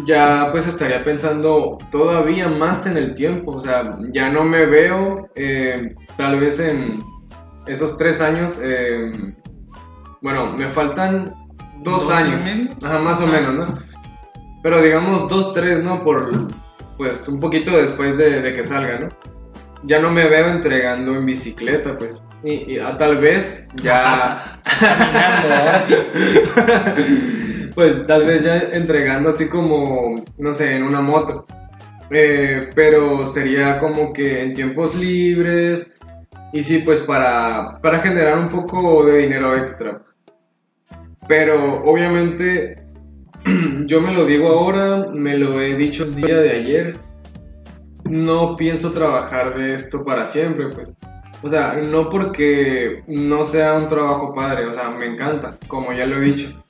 ya pues estaría pensando todavía más en el tiempo, o sea, ya no me veo eh, tal vez en esos tres años, eh, bueno, me faltan dos, ¿Dos y años? Ajá, más o menos, ¿no? Pero digamos dos, tres, ¿no? Por, pues un poquito después de, de que salga, ¿no? Ya no me veo entregando en bicicleta, pues. Y, y, ah, tal vez ya... Caminando, ahora sí. pues tal vez ya entregando así como, no sé, en una moto. Eh, pero sería como que en tiempos libres y sí, pues para, para generar un poco de dinero extra. Pero obviamente yo me lo digo ahora, me lo he dicho el día de ayer, no pienso trabajar de esto para siempre, pues. O sea, no porque no sea un trabajo padre, o sea, me encanta, como ya lo he dicho.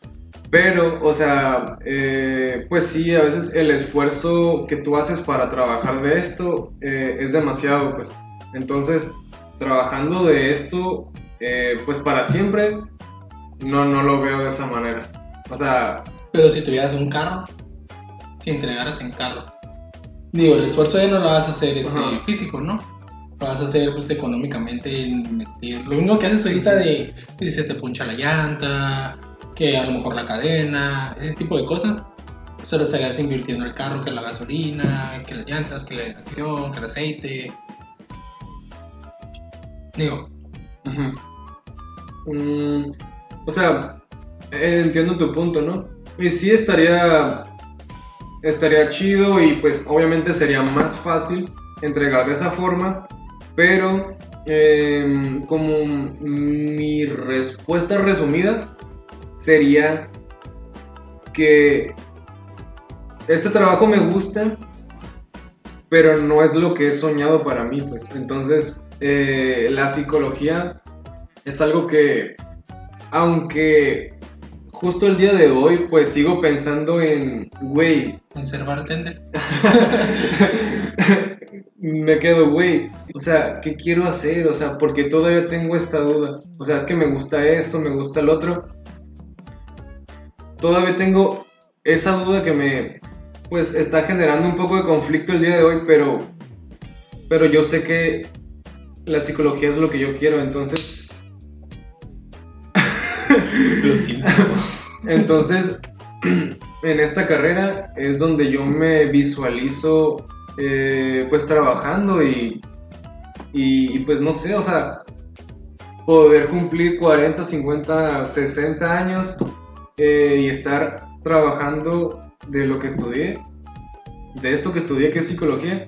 Pero, o sea, eh, pues sí, a veces el esfuerzo que tú haces para trabajar de esto eh, es demasiado, pues. Entonces, trabajando de esto, eh, pues para siempre, no, no lo veo de esa manera. O sea, Pero si tuvieras un carro, si entregaras en carro, digo, el esfuerzo ya no lo vas a hacer este, Ajá. físico, ¿no? Lo vas a hacer pues económicamente en. Lo único que haces ahorita de si se te puncha la llanta, que a lo mejor la cadena, ese tipo de cosas. Solo estarías invirtiendo el carro, que la gasolina, que las llantas, que la inyección, que el aceite. Digo. Mm, o sea, eh, entiendo tu punto, ¿no? Y sí estaría, estaría chido y pues obviamente sería más fácil entregar de esa forma, pero em, como mi respuesta resumida sería que este trabajo me gusta, pero no es lo que he soñado para mí, pues. Entonces, eh, la psicología es algo que, aunque justo el día de hoy, pues sigo pensando en, güey, en ser bartender. me quedo, güey, o sea, ¿qué quiero hacer? O sea, porque todavía tengo esta duda. O sea, es que me gusta esto, me gusta el otro. Todavía tengo esa duda que me, pues, está generando un poco de conflicto el día de hoy, pero, pero yo sé que la psicología es lo que yo quiero, entonces, Lo siento. entonces, en esta carrera es donde yo me visualizo, eh, pues, trabajando y, y, y, pues, no sé, o sea, poder cumplir 40, 50, 60 años eh, y estar trabajando de lo que estudié, de esto que estudié que es psicología,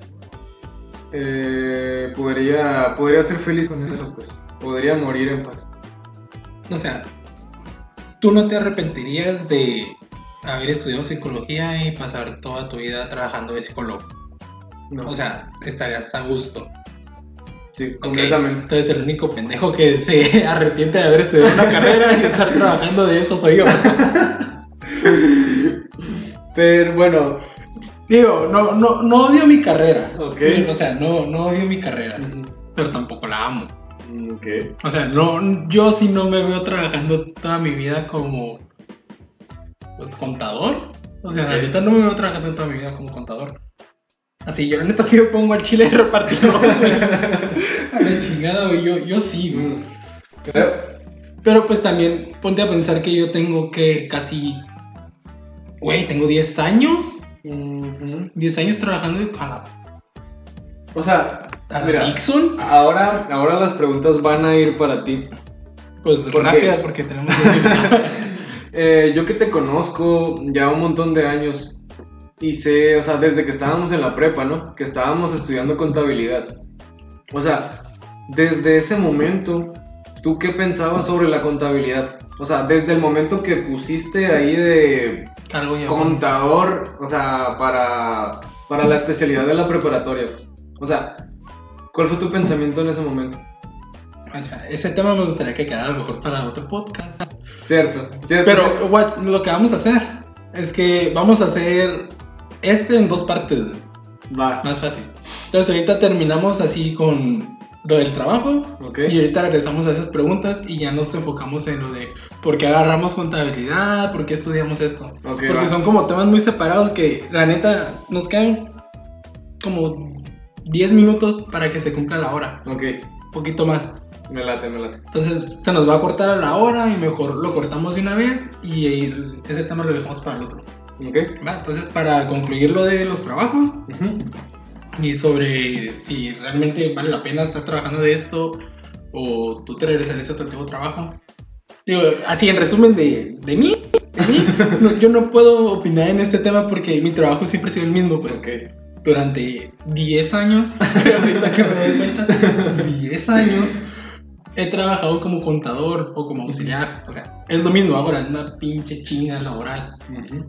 eh, podría, podría ser feliz con eso, pues, podría morir en paz. O sea, ¿tú no te arrepentirías de haber estudiado psicología y pasar toda tu vida trabajando de psicólogo? No, O sea, estarías a gusto. Sí, completamente. Entonces el único pendejo que se arrepiente de haber estudiado una carrera y estar trabajando de eso soy yo. Pero bueno, Digo, no, no, no odio mi carrera. Ok. O sea, no, no odio mi carrera. Pero tampoco la amo. Mm, ok. O sea, no, yo sí no me veo trabajando toda mi vida como pues contador. O sea, neta no me veo trabajando toda mi vida como contador. Así, yo la neta sí me pongo al chile de repartidor. güey. A la chingada, güey. Yo, yo sí, güey. Mm. Creo- Pero pues también ponte a pensar que yo tengo que casi. Güey, tengo 10 años. Ujú. 10 años trabajando a la, O sea, a mira, Dixon. ahora, ahora las preguntas van a ir para ti. Pues ¿Por rápidas porque tenemos. Eh, yo que te conozco ya un montón de años y sé, o sea, desde que estábamos en la prepa, ¿no? Que estábamos estudiando contabilidad. O sea, desde ese momento, ¿tú qué pensabas sobre la contabilidad? O sea, desde el momento que pusiste ahí de Cargo contador, o sea, para, para la especialidad de la preparatoria. pues. O sea, ¿cuál fue tu pensamiento en ese momento? Ese tema me gustaría que quedara a lo mejor para otro podcast. Cierto, cierto. Pero what- lo que vamos a hacer es que vamos a hacer este en dos partes. va, Más fácil. Entonces ahorita terminamos así con lo del trabajo. ok. Y ahorita regresamos a esas preguntas y ya nos enfocamos en lo de por qué agarramos contabilidad, por qué estudiamos esto. Ok, Porque va. son como temas muy separados que la neta nos quedan como 10 minutos para que se cumpla la hora. Ok, poquito más. me late, me late. Entonces se nos va a cortar a la hora y mejor lo cortamos de una vez y ese tema lo dejamos para el otro. Ok. ¿va? Entonces para concluir lo de los trabajos Ujú. y sobre si realmente vale la pena estar trabajando de esto o tú te regresarías a tu antiguo trabajo. Digo, así en resumen de, de mí, de mí, no, yo no puedo opinar en este tema porque mi trabajo siempre ha sido el mismo, pues Ok. durante 10 años, ahorita que me doy cuenta, 10 años he trabajado como contador o como auxiliar. O sea, es lo mismo ahora, una pinche chinga laboral.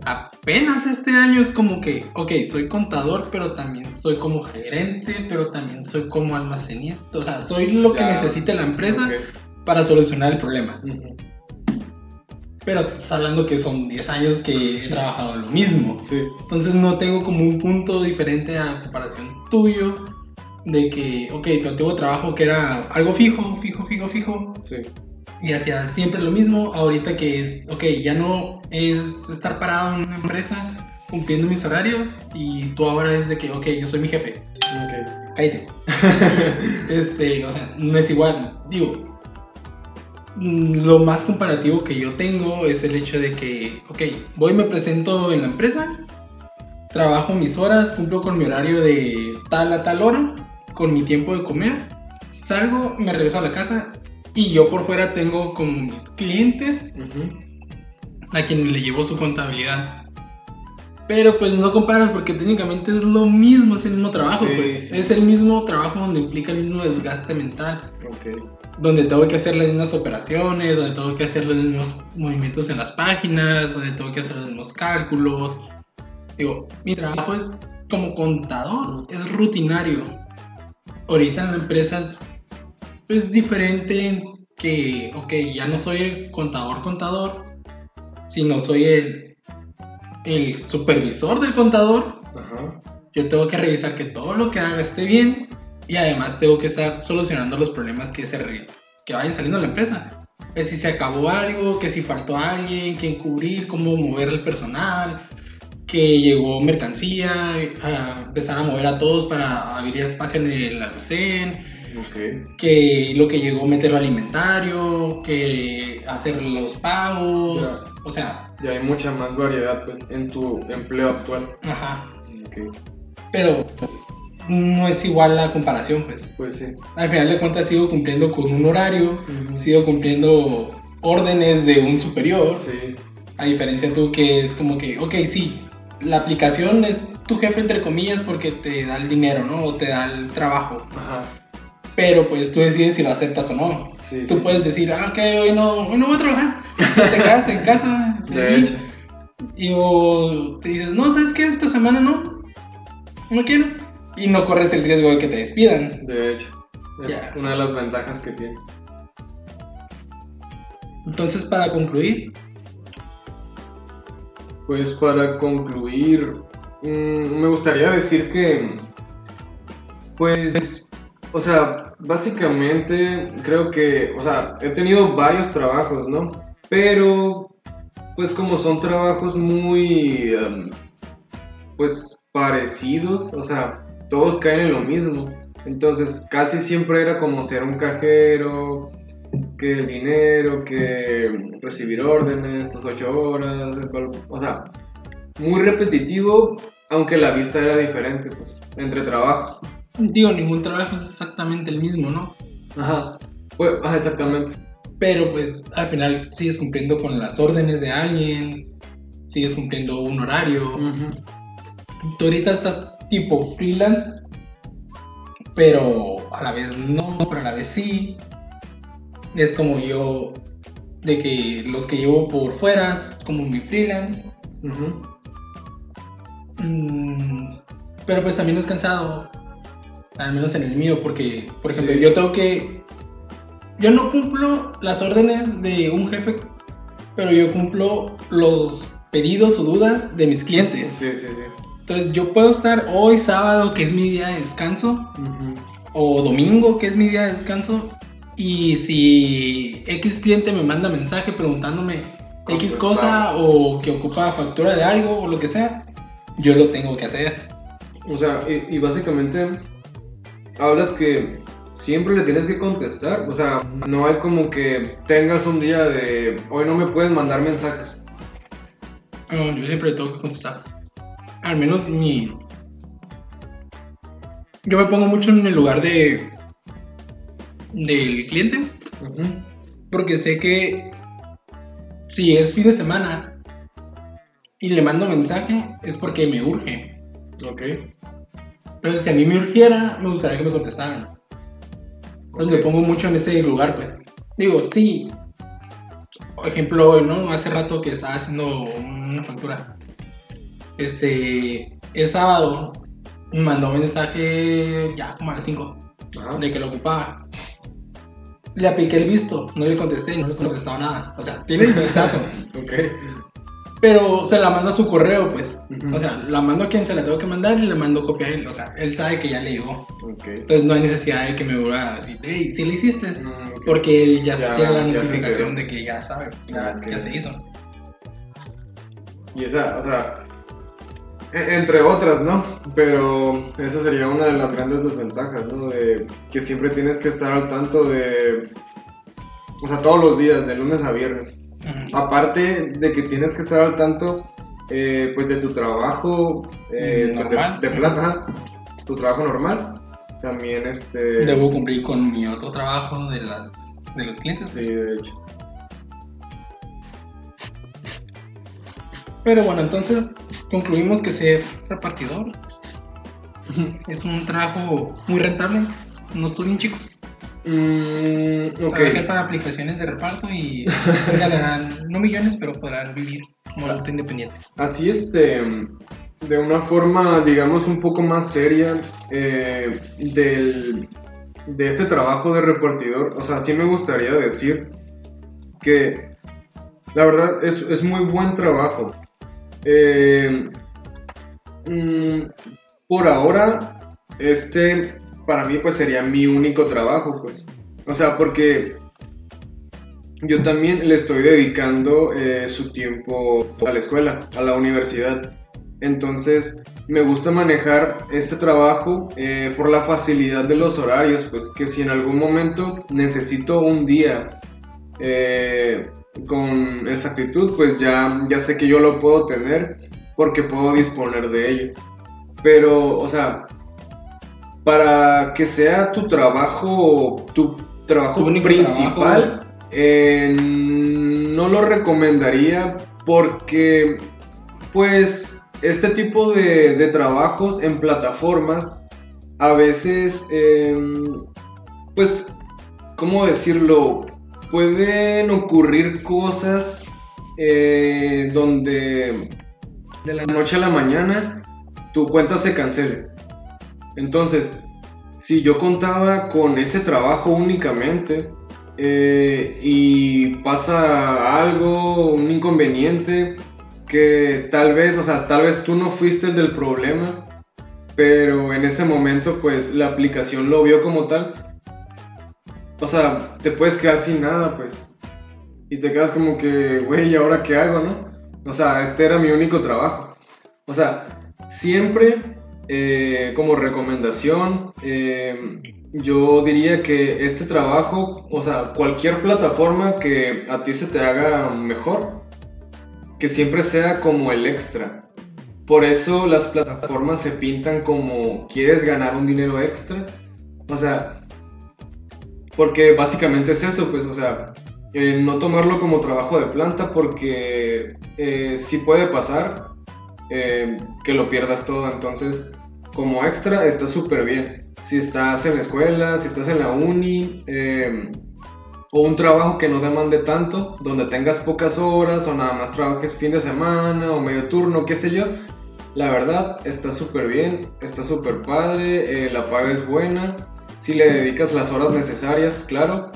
Apenas este año es como que, ok, soy contador, pero también soy como gerente, pero también soy como almacenista. O sea, soy lo que Ya. necesite la empresa Ok. para solucionar el problema. Ujú. Pero estás hablando que son 10 años que he trabajado lo mismo. Sí. Entonces no tengo como un punto diferente a comparación tuyo de que, ok, tu antiguo trabajo que era algo fijo, fijo, fijo, fijo, Sí. y hacía siempre lo mismo, ahorita que es, ok, ya no es estar parado en una empresa cumpliendo mis horarios y tú ahora es de que, ok, yo soy mi jefe, Ok. cállate. este, o sea, no es igual, digo. Lo más comparativo que yo tengo es el hecho de que, ok, voy, me presento en la empresa, trabajo mis horas, cumplo con mi horario de tal a tal hora, con mi tiempo de comer, salgo, me regreso a la casa y yo por fuera tengo como mis clientes Ujú. a quienes le llevo su contabilidad. Pero pues no comparas porque técnicamente es lo mismo, es el mismo trabajo, Sí, pues. sí. Es el mismo trabajo donde implica el mismo desgaste mental. Donde tengo que hacer las mismas operaciones, donde tengo que hacer los mismos movimientos en las páginas, donde tengo que hacer los mismos cálculos. Digo, mi trabajo es como contador, es rutinario. Ahorita en la empresa es pues, diferente en que, ok, ya no soy el contador contador, sino soy el, el supervisor del contador. Ajá. Yo tengo que revisar que todo lo que haga esté bien y además tengo que estar solucionando los problemas que, se que vayan saliendo de la empresa. Que si se acabó algo, que si faltó alguien, que cubrir, cómo mover el personal, que llegó mercancía, a empezar a mover a todos para abrir espacio en el almacén, que lo que llegó meterlo al inventario, que hacer los pagos, Ya. o sea, Ya hay mucha más variedad, pues, en tu empleo actual. ajá, pero no es igual la comparación, pues. Pues sí. Al final de cuentas sigo cumpliendo con un horario, sigo cumpliendo órdenes de un superior, Sí. a diferencia tú que es como que, ok, sí, la aplicación es tu jefe entre comillas porque te da el dinero, ¿no? O te da el trabajo, Ajá. pero pues tú decides si lo aceptas o no. Sí, Tú sí, puedes decir, ah, ok, hoy no, hoy no voy a trabajar, te quedas en casa. De hecho. Y o te dices, no, ¿sabes qué? Esta semana no, no quiero. Y no corres el riesgo de que te despidan. De hecho. Es una de las ventajas que tiene. Entonces, para concluir, Pues para concluir, mm, me gustaría decir que, pues, o sea, básicamente creo que, o sea, he tenido varios trabajos, ¿no? Pero, pues como son trabajos muy, em, pues, parecidos, o sea, todos caen en lo mismo. Entonces, casi siempre era como ser un cajero, que el dinero, que recibir órdenes, estas ocho horas, o sea, muy repetitivo, aunque la vista era diferente, pues, entre trabajos. digo, ningún trabajo es exactamente el mismo, ¿no? Ajá, pues, ajá, exactamente. Pero pues al final sigues cumpliendo con las órdenes de alguien, sigues cumpliendo un horario. Tú ahorita estás tipo freelance, pero a la vez no, pero a la vez sí. Es como yo, de que los que llevo por fuera, como mi freelance. Mm, pero pues también es cansado, al menos en el mío, porque, por ejemplo, Sí. yo tengo que... Yo no cumplo las órdenes de un jefe, pero yo cumplo los pedidos o dudas de mis clientes. Sí, sí, sí. Entonces yo puedo estar hoy sábado, que es mi día de descanso, o domingo, que es mi día de descanso, y si X cliente me manda mensaje preguntándome X cosa o que ocupa factura de algo o lo que sea, yo lo tengo que hacer. O sea, y, y básicamente hablas que siempre le tienes que contestar. O sea, no hay como que tengas un día de hoy no me puedes mandar mensajes. No, yo siempre tengo que contestar. Al menos mi... Yo me pongo mucho en el lugar de... del cliente. Porque sé que si es fin de semana y le mando mensaje es porque me urge. Ok. Entonces, si a mí me urgiera, me gustaría que me contestaran. Entonces, Ok. me pongo mucho en ese lugar, pues. Digo, sí. Por ejemplo, hoy, ¿no? Hace rato que estaba haciendo una factura. Este. El sábado me mandó mensaje ya como a las 5 Ajá. de que lo ocupaba. Le apliqué el visto, no le contesté, no le contestaba nada. O sea, tiene el vistazo. Ok. Pero se la mando a su correo, pues. O sea, la mando a quien se la tengo que mandar y le mando copia a él. O sea, él sabe que ya le llegó. Ok. Entonces no hay necesidad de que me vuelva a decir, hey, ¿sí le hiciste? Mm. Porque él ya, Ya- tiene la notificación de que ya sabe, ya, Ok. ya se hizo. Y esa, o sea, entre otras, ¿no? Pero esa sería una de las grandes desventajas, ¿no? De que siempre tienes que estar al tanto de, o sea, todos los días, de lunes a viernes. Aparte de que tienes que estar al tanto, eh, pues, de tu trabajo, eh, Mm, pues, de- normal. de, plata, tu trabajo normal. También, este... Debo cumplir con mi otro trabajo de, las, de los clientes. Sí, de hecho. Pero bueno, entonces concluimos que ser repartidor pues, es un trabajo muy rentable. No estudien chicos. Mm, ok. Trabajen para aplicaciones de reparto y ganarán no millones, pero podrán vivir como adulto independiente. Así este, de una forma, digamos, un poco más seria eh, del, de este trabajo de repartidor, o sea, sí me gustaría decir que la verdad es, es muy buen trabajo. Eh, mm, por ahora, este para mí pues sería mi único trabajo, pues. O sea, porque yo también le estoy dedicando eh, su tiempo a la escuela, a la universidad. Entonces, me gusta manejar este trabajo eh, por la facilidad de los horarios, pues que si en algún momento necesito un día eh, con exactitud, pues ya, ya sé que yo lo puedo tener porque puedo disponer de ello. Pero, o sea, para que sea tu trabajo, tu trabajo Tu principal, eh, no lo recomendaría porque, pues, este tipo de, de trabajos en plataformas a veces, eh, pues, ¿cómo decirlo? Pueden ocurrir cosas eh, donde de la noche a la mañana tu cuenta se cancele. Entonces, si yo contaba con ese trabajo únicamente eh, y pasa algo, un inconveniente, que tal vez, o sea, tal vez tú no fuiste el del problema, pero en ese momento pues la aplicación lo vio como tal. O sea, te puedes quedar sin nada, pues. Y te quedas como que, güey, ¿y ahora qué hago, no? O sea, este era mi único trabajo. O sea, siempre eh, como recomendación, eh, yo diría que este trabajo, o sea, cualquier plataforma que a ti se te haga mejor, que siempre sea como el extra. Por eso las plataformas se pintan como quieres ganar un dinero extra. O sea, porque básicamente es eso, pues, o sea, eh, no tomarlo como trabajo de planta porque eh, sí puede pasar eh, que lo pierdas todo. Entonces, como extra está súper bien. Si estás en la escuela, si estás en la uni, eh, o un trabajo que no demande tanto, donde tengas pocas horas o nada más trabajes fin de semana o medio turno, qué sé yo. La verdad, está súper bien, está súper padre, eh, la paga es buena, si le dedicas las horas necesarias, claro.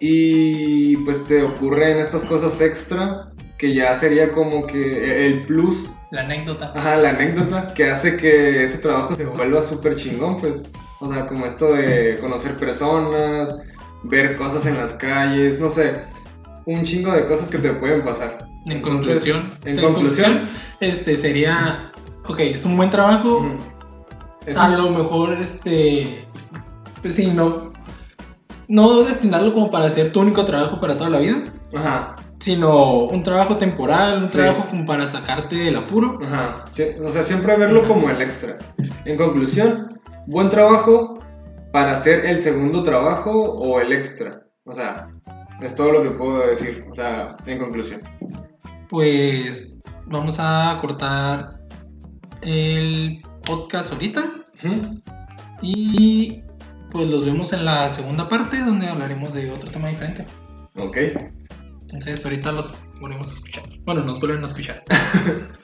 Y pues te ocurren estas cosas extra que ya sería como que el plus La anécdota. Ajá, la anécdota que hace que ese trabajo se vuelva súper chingón, pues. O sea, como esto de conocer personas, ver cosas en las calles, no sé. Un chingo de cosas que te pueden pasar. En Entonces, conclusión, en conclusión, este sería, ok, es un buen trabajo. A un- lo mejor, este, pues sí, no, no destinarlo como para hacer tu único trabajo para toda la vida, Ajá, sino un trabajo temporal, un Sí. trabajo como para sacarte del apuro. ajá. Sí, o sea, siempre verlo como el extra. En conclusión, buen trabajo para hacer el segundo trabajo o el extra. O sea, es todo lo que puedo decir. O sea, en conclusión. Pues vamos a cortar el podcast ahorita Ujú. y pues los vemos en la segunda parte donde hablaremos de otro tema diferente. Ok. Entonces ahorita los volvemos a escuchar. Bueno, nos vuelven a escuchar.